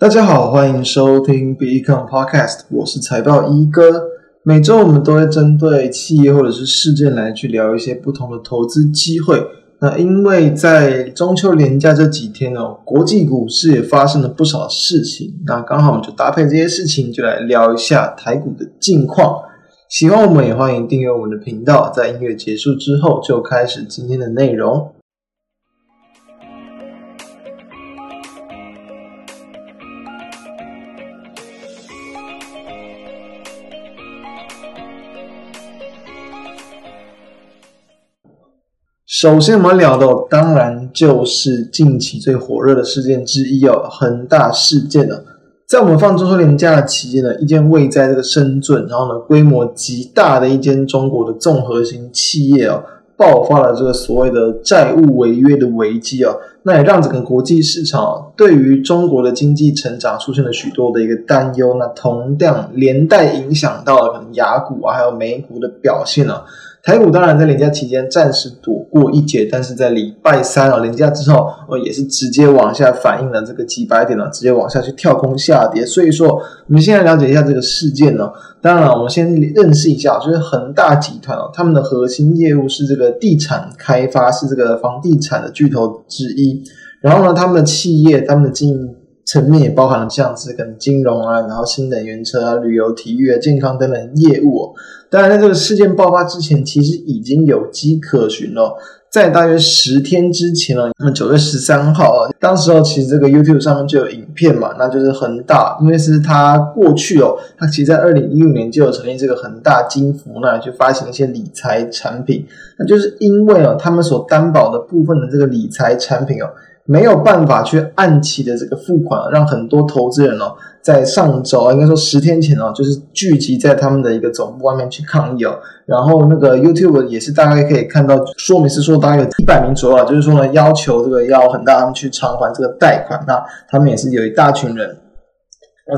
大家好，欢迎收听 Become Podcast，我是财报一哥。每周我们都会针对企业或者是事件来去聊一些不同的投资机会。那因为在中秋连假这几天哦，国际股市也发生了不少事情。那刚好我们就搭配这些事情，就来聊一下台股的近况。喜欢我们也欢迎订阅我们的频道。在音乐结束之后，就开始今天的内容。首先，我们聊的当然就是近期最火热的事件之一哦，恒大事件了。在我们放中秋连假的期间呢，一间位在这个深圳，然后呢规模极大的一间中国的综合型企业哦，爆发了这个所谓的债务违约的危机哦，那也让整个国际市场对于中国的经济成长出现了许多的一个担忧，那同样连带影响到了可能雅股啊，还有美股的表现呢。台股当然在连假期间暂时躲过一劫，但是在礼拜三啊连假之后，哦也是直接往下反映了这个几百点了，直接往下去跳空下跌。所以说，我们现在了解一下这个事件呢。当然了，我们先认识一下，就是恒大集团哦，他们的核心业务是这个地产开发，是这个房地产的巨头之一。然后呢，他们的企业，他们的经营。层面也包含了像是跟金融啊，然后新能源车啊、旅游、体育啊、健康等等业务哦。当然，在这个事件爆发之前，其实已经有迹可循了。在大约十天之前呢，那么九月十三号啊，当时候其实这个 YouTube 上面就有影片嘛，那就是恒大，因为是他过去哦，他其实在二零一五年就有成立这个恒大金服，那去发行一些理财产品。那就是因为哦，他们所担保的部分的这个理财产品哦。没有办法去按期的这个付款，让很多投资人哦，在上周应该说十天前哦，就是聚集在他们的一个总部外面去抗议哦。然后那个 YouTube 也是大概可以看到说明是说大概有一百名左右啊，就是说呢，要求这个要很大他们去偿还这个贷款，那他们也是有一大群人。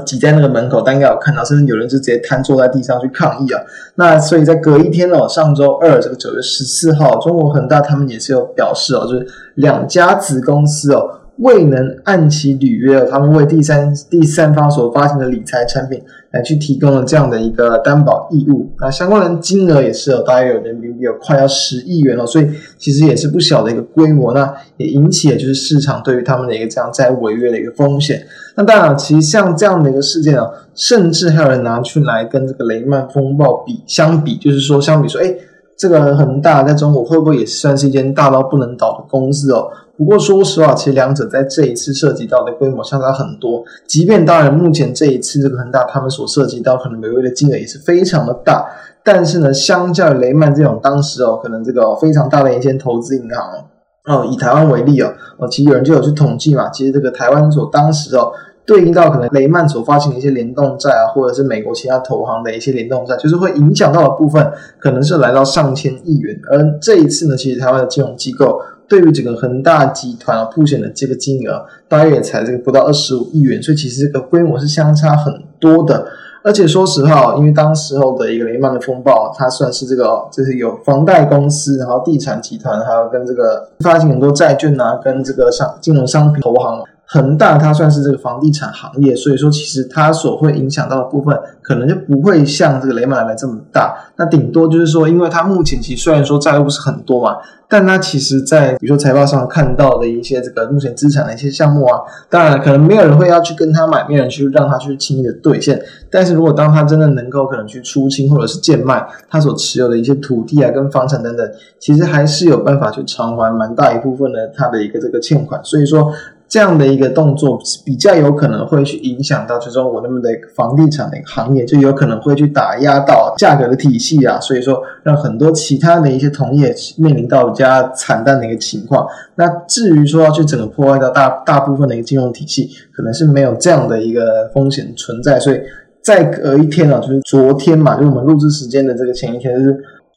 挤在那个门口，大家有看到，甚至有人就直接瘫坐在地上去抗议啊。那所以在隔一天哦，上周二这个九月十四号，中国恒大他们也是有表示哦，就是两家子公司哦。未能按期履约，他们为第三第三方所发行的理财产品来去提供了这样的一个担保义务，那相关的金额也是有大约有人民币有快要十亿元了，所以其实也是不小的一个规模，那也引起了就是市场对于他们的一个这样债务违约的一个风险。那当然，其实像这样的一个事件啊，甚至还有人拿去来跟这个雷曼风暴比相比，就是说相比说，哎，这个恒大在中国会不会也算是一间大到不能倒的公司哦？不过说实话，其实两者在这一次涉及到的规模相差很多。即便当然，目前这一次这个恒大他们所涉及到可能违约的金额也是非常的大，但是呢，相较于雷曼这种当时哦，可能这个非常大的一间投资银行哦，以台湾为例哦，哦，其实有人就有去统计嘛，其实这个台湾所当时哦，对应到可能雷曼所发行的一些联动债啊，或者是美国其他投行的一些联动债，就是会影响到的部分，可能是来到上千亿元。而这一次呢，其实台湾的金融机构。对于整个恒大集团啊，凸显的这个金额大约也才这个不到二十五亿元，所以其实这个规模是相差很多的。而且说实话，因为当时候的一个雷曼的风暴，它算是这个就是有房贷公司，然后地产集团，还有跟这个发行很多债券啊，跟这个商金融商品投行。恒大它算是这个房地产行业，所以说其实它所会影响到的部分，可能就不会像这个雷曼来的这么大。那顶多就是说，因为它目前其实虽然说债务是很多嘛，但它其实在比如说财报上看到的一些这个目前资产的一些项目啊，当然可能没有人会要去跟他买，没有人去让他去轻易的兑现。但是如果当他真的能够可能去出清或者是贱卖他所持有的一些土地啊跟房产等等，其实还是有办法去偿还蛮大一部分的他的一个这个欠款。所以说。这样的一个动作比较有可能会去影响到最终我那么的房地产的一个行业，就有可能会去打压到价格的体系啊，所以说让很多其他的一些同业面临到比较惨淡的一个情况。那至于说要去整个破坏到大大部分的一个金融体系，可能是没有这样的一个风险存在。所以再隔一天啊，就是昨天嘛，就是我们录制时间的这个前一天，就是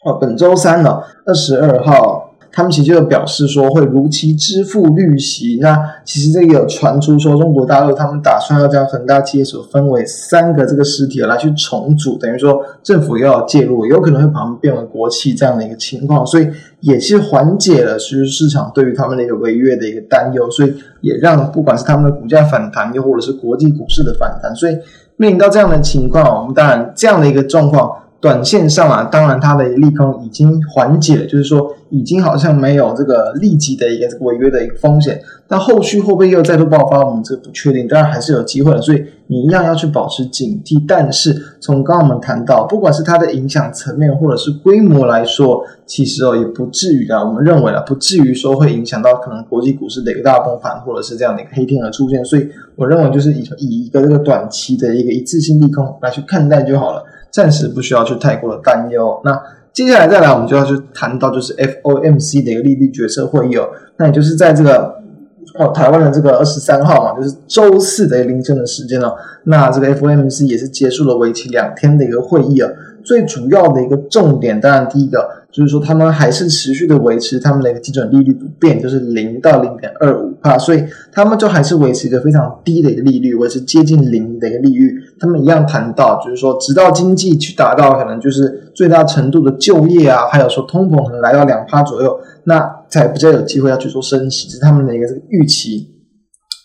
哦本周三呢，二十二号。他们其实就表示说会如期支付利息。那其实这个有传出说中国大陆他们打算要将恒大企业所分为三个这个实体来去重组，等于说政府又要介入，有可能会把它们变为国企这样的一个情况。所以也是缓解了其实市场对于他们的一个违约的一个担忧，所以也让不管是他们的股价反弹，又或者是国际股市的反弹，所以面临到这样的情况，我们当然这样的一个状况。短线上啊，当然它的利空已经缓解了，就是说已经好像没有这个立即的一个违约的一个风险。但后续会不会又再度爆发，我们这个不确定。当然还是有机会的，所以你一样要去保持警惕。但是从刚刚我们谈到，不管是它的影响层面或者是规模来说，其实哦也不至于的。我们认为啊，不至于说会影响到可能国际股市的一个大崩盘，或者是这样的一个黑天鹅出现。所以我认为就是以以一个这个短期的一个一次性利空来去看待就好了。暂时不需要去太过的担忧。那接下来再来，我们就要去谈到就是 FOMC 的一个利率决策会议哦。那也就是在这个哦台湾的这个二十三号嘛，就是周四的凌晨的时间哦。那这个 FOMC 也是结束了为期两天的一个会议啊。最主要的一个重点，当然第一个就是说，他们还是持续的维持他们的一个基准利率不变，就是零到零点二五帕，所以他们就还是维持一个非常低的一个利率，维持接近零的一个利率。他们一样谈到，就是说，直到经济去达到可能就是最大程度的就业啊，还有说通膨可能来到两帕左右，那才比较有机会要去做升息，这是他们的一个这个预期。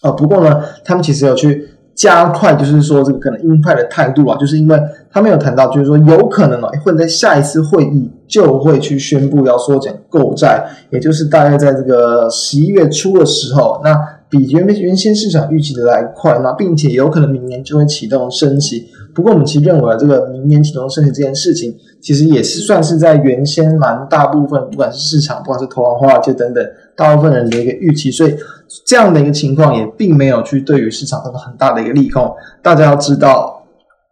呃，不过呢，他们其实有去。加快就是说这个可能鹰派的态度啊，就是因为他们有谈到，就是说有可能啊会在下一次会议就会去宣布要缩减购债，也就是大概在这个十一月初的时候，那比原原先市场预期的来快，那并且有可能明年就会启动升级。不过我们其实认为这个明年启动升息这件事情，其实也是算是在原先蛮大部分，不管是市场，不管是投行、华尔街等等，大部分人的一个预期，所以。这样的一个情况也并没有去对于市场造成很大的一个利空。大家要知道，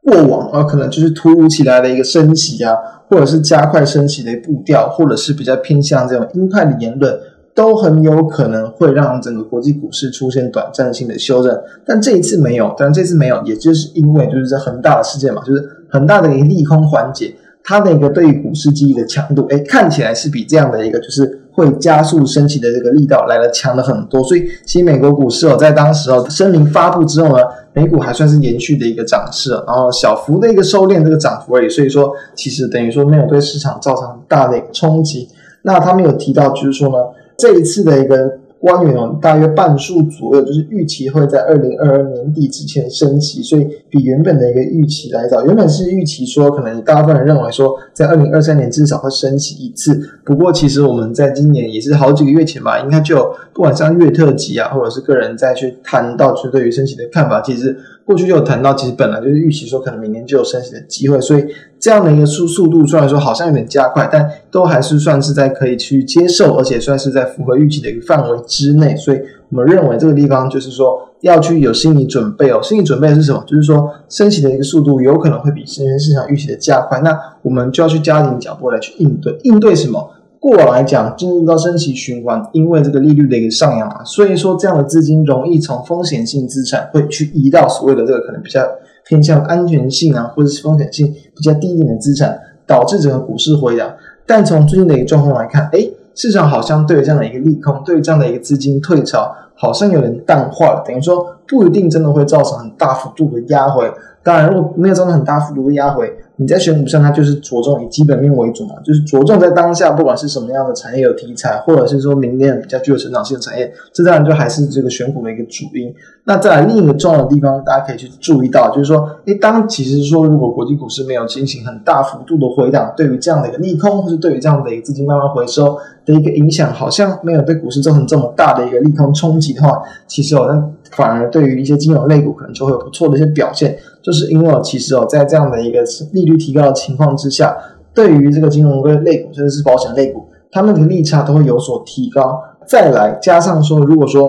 过往啊可能就是突如其来的一个升息啊，或者是加快升息的步调，或者是比较偏向这种鹰派的言论，都很有可能会让整个国际股市出现短暂性的修正。但这一次没有，但这次没有，也就是因为就是在恒大的事件嘛，就是恒大的一个利空缓解，它的一个对于股市记忆的强度，哎，看起来是比这样的一个就是。会加速升起的这个力道来得强了很多，所以其实美国股市哦，在当时哦声明发布之后呢，美股还算是延续的一个涨势，然后小幅的一个收敛这个涨幅而已，所以说其实等于说没有对市场造成很大的一个冲击。那他们有提到就是说呢，这一次的一个。官员哦，大约半数左右，就是预期会在二零二二年底之前升息，所以比原本的一个预期来早。原本是预期说，可能大部分人认为说，在二零二三年至少会升息一次。不过，其实我们在今年也是好几个月前吧，应该就不管像月特级啊，或者是个人再去谈到，就是对于升息的看法，其实。过去就有谈到，其实本来就是预期说可能明年就有升息的机会，所以这样的一个速速度虽然说好像有点加快，但都还是算是在可以去接受，而且算是在符合预期的一个范围之内。所以我们认为这个地方就是说要去有心理准备哦。心理准备是什么？就是说升息的一个速度有可能会比市场市场预期的加快，那我们就要去加紧脚步来去应对。应对什么？过往来讲，进入到升息循环，因为这个利率的一个上扬啊，所以说这样的资金容易从风险性资产会去移到所谓的这个可能比较偏向安全性啊，或者是风险性比较低一点的资产，导致整个股市回档。但从最近的一个状况来看，诶，市场好像对于这样的一个利空，对于这样的一个资金退潮，好像有点淡化了，等于说不一定真的会造成很大幅度的压回。当然，如果没有造成很大幅度的压回。你在选股上，它就是着重以基本面为主嘛，就是着重在当下，不管是什么样的产业有题材，或者是说明年比较具有成长性的产业，这当然就还是这个选股的一个主因。那再来另一个重要的地方，大家可以去注意到，就是说，诶，当其实说如果国际股市没有进行很大幅度的回档，对于这样的一个利空，或是对于这样的一个资金慢慢回收的一个影响，好像没有对股市造成这么大的一个利空冲击的话，其实哦，那反而对于一些金融类股可能就会有不错的一些表现。就是因为其实哦，在这样的一个利率提高的情况之下，对于这个金融类股，甚至是保险类股，他们的利差都会有所提高。再来加上说，如果说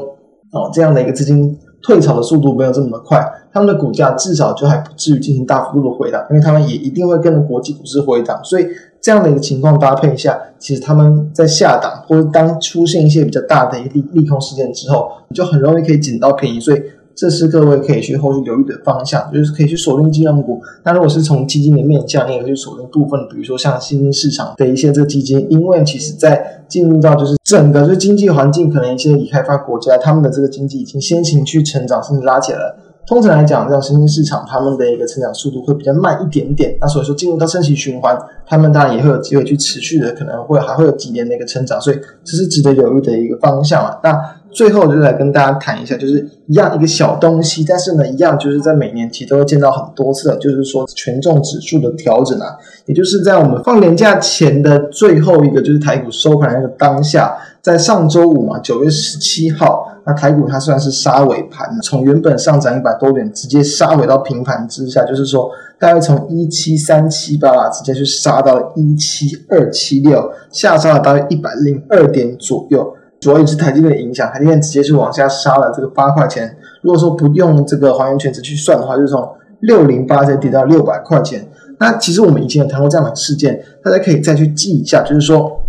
哦这样的一个资金退潮的速度没有这么的快，他们的股价至少就还不至于进行大幅度的回档，因为他们也一定会跟着国际股市回档。所以这样的一个情况搭配下，其实他们在下档或者当出现一些比较大的一利利空事件之后，你就很容易可以捡到便宜。所以。这是各位可以去后续留意的方向，就是可以去锁定金融股。那如果是从基金的面向，你也可以去锁定部分，比如说像新兴市场的一些这个基金，因为其实在进入到就是整个就经济环境，可能一些已开发国家他们的这个经济已经先行去成长，甚至拉起来了。通常来讲，这样新兴市场他们的一个成长速度会比较慢一点点。那所以说进入到升级循环，他们当然也会有机会去持续的，可能会还会有几年的一个成长。所以这是值得犹豫的一个方向啊。那最后就是来跟大家谈一下，就是一样一个小东西，但是呢，一样就是在每年其实都会见到很多次，就是说权重指数的调整啊，也就是在我们放年假前的最后一个，就是台股收盘那个当下，在上周五嘛，九月十七号。那台股它算是杀尾盘，从原本上涨一百多点，直接杀回到平盘之下，就是说大概从一七三七八直接去杀到了一七二七六，下杀了大概一百零二点左右。主要也是台积电的影响，台积电直接是往下杀了这个八块钱。如果说不用这个还原权值去算的话，就是从六零八再跌到六百块钱。那其实我们以前有谈过这样的事件，大家可以再去记一下，就是说，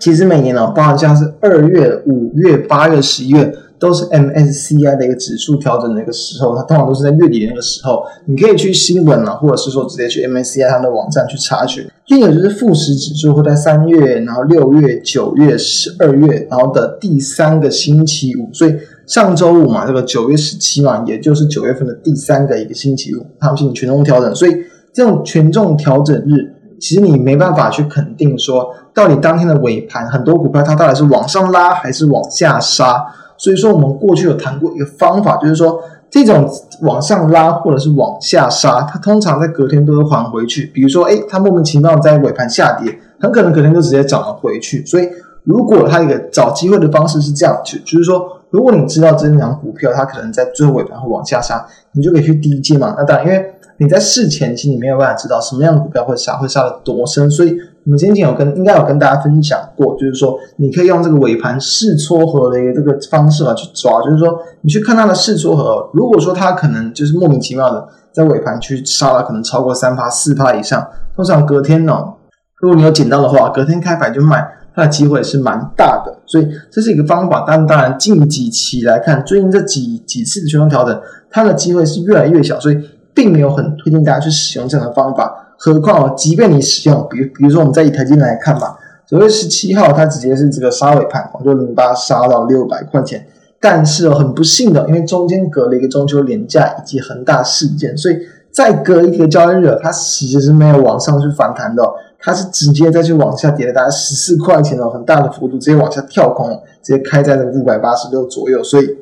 其实每年呢，包含像是二月、五月、八月、十一月。都是 MSCI 的一个指数调整的一个时候，它通常都是在月底的那个时候。你可以去新闻啊，或者是说直接去 MSCI 他们的网站去查询。另一个就是富时指数会在三月、然后六月、九月、十二月，然后的第三个星期五。所以上周五嘛，这个九月十七嘛，也就是九月份的第三个一个星期五，他们进行权重调整。所以这种权重调整日，其实你没办法去肯定说，到底当天的尾盘很多股票它到底是往上拉还是往下杀。所以说，我们过去有谈过一个方法，就是说，这种往上拉或者是往下杀，它通常在隔天都会还回去。比如说，哎，它莫名其妙在尾盘下跌，很可能隔天就直接涨了回去。所以，如果它一个找机会的方式是这样，就就是说，如果你知道这两股票它可能在最后尾盘会往下杀，你就可以去低接嘛。那当然，因为你在事前其实你没有办法知道什么样的股票会杀，会杀的多深，所以。我们今天有跟应该有跟大家分享过，就是说你可以用这个尾盘试撮合的一个这个方式来去抓，就是说你去看它的试撮合，如果说它可能就是莫名其妙的在尾盘去杀了，可能超过三趴四趴以上，通常隔天呢，如果你有捡到的话，隔天开盘就卖，那机会是蛮大的，所以这是一个方法。但当然近几期来看，最近这几几次的权重调整，它的机会是越来越小，所以并没有很推荐大家去使用这样的方法。何况哦，即便你使用，比如比如说我们在以台积电来看吧，九月十七号它直接是这个杀尾盘，六零八杀到六百块钱。但是哦，很不幸的，因为中间隔了一个中秋连假以及恒大事件，所以再隔一个交易日，它其实是没有往上去反弹的，它是直接再去往下跌了大概十四块钱哦，很大的幅度，直接往下跳空，直接开在了五百八十六左右，所以。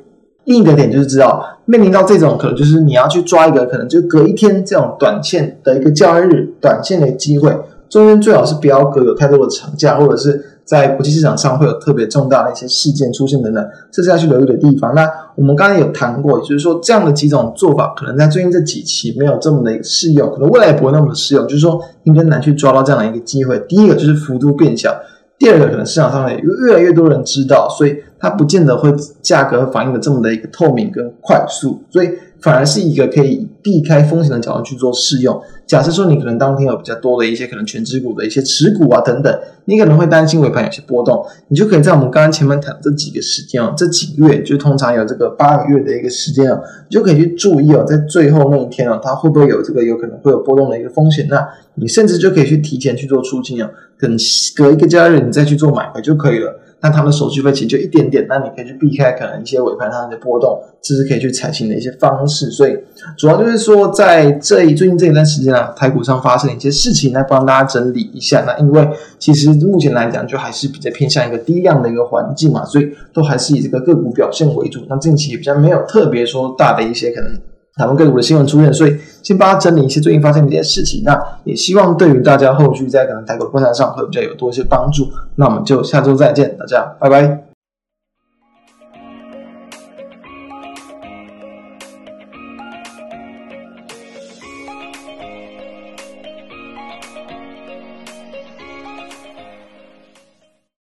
另一个点就是知道，面临到这种可能就是你要去抓一个可能就隔一天这种短线的一个交易日，短线的机会，中间最好是不要隔有太多的长假，或者是在国际市场上会有特别重大的一些事件出现等等，这是要去留意的地方。那我们刚才有谈过，也就是说这样的几种做法，可能在最近这几期没有这么的一个适用，可能未来也不会那么的适用，就是说应该难去抓到这样的一个机会。第一个就是幅度变小。第二个可能市场上面越来越多人知道，所以它不见得会价格反映的这么的一个透明跟快速，所以反而是一个可以避开风险的角度去做试用。假设说你可能当天有比较多的一些可能全职股的一些持股啊等等，你可能会担心尾盘有些波动，你就可以在我们刚刚前面谈的这几个时间哦，这几个月就通常有这个八个月的一个时间哦，你就可以去注意哦，在最后那一天哦，它会不会有这个有可能会有波动的一个风险？那你甚至就可以去提前去做出清哦，等隔一个交易日你再去做买回就可以了。那他们手续费其实就一点点，那你可以去避开可能一些尾盘上的波动，这是可以去采行的一些方式。所以主要就是说，在这一最近这一段时间啊，台股上发生的一些事情，来帮大家整理一下。那因为其实目前来讲，就还是比较偏向一个低量的一个环境嘛，所以都还是以这个个股表现为主。那近期也比较没有特别说大的一些可能。台湾个股的新闻出现，所以先帮他整理一些最近发生的一些事情。那也希望对于大家后续在可能台股观察上会比较有多一些帮助。那我们就下周再见，大家拜拜。